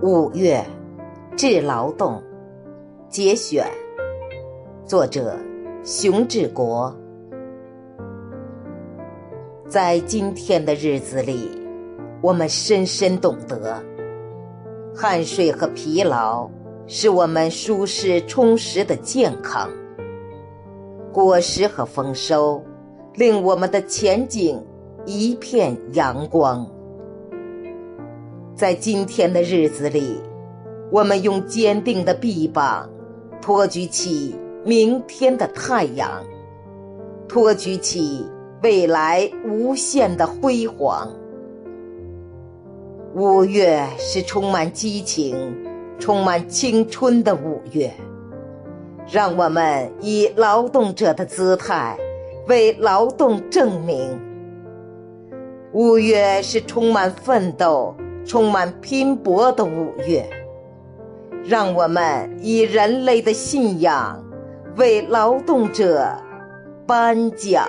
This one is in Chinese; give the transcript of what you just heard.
五月，致劳动，节选，作者熊志国。在今天的日子里，我们深深懂得，汗水和疲劳是我们舒适充实的健康；果实和丰收，令我们的前景一片阳光。在今天的日子里，我们用坚定的臂膀，托举起明天的太阳，托举起未来无限的辉煌。五月是充满激情、充满青春的五月，让我们以劳动者的姿态为劳动证明。五月是充满奋斗。充满拼搏的五月，让我们以人类的信仰为劳动者颁奖。